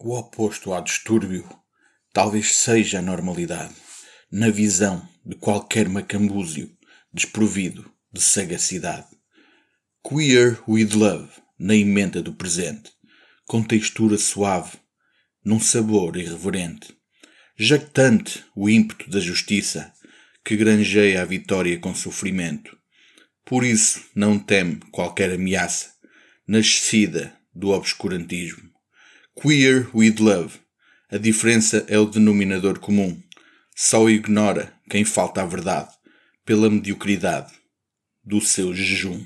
O oposto ao distúrbio talvez seja a normalidade, na visão de qualquer macambúzio desprovido de sagacidade. Queer with love, na emenda do presente, com textura suave, num sabor irreverente. Jactante o ímpeto da justiça, que granjeia a vitória com sofrimento. Por isso não teme qualquer ameaça, nascida do obscurantismo. Queer with love. A diferença é o denominador comum. Só ignora quem falta à verdade pela mediocridade do seu jejum.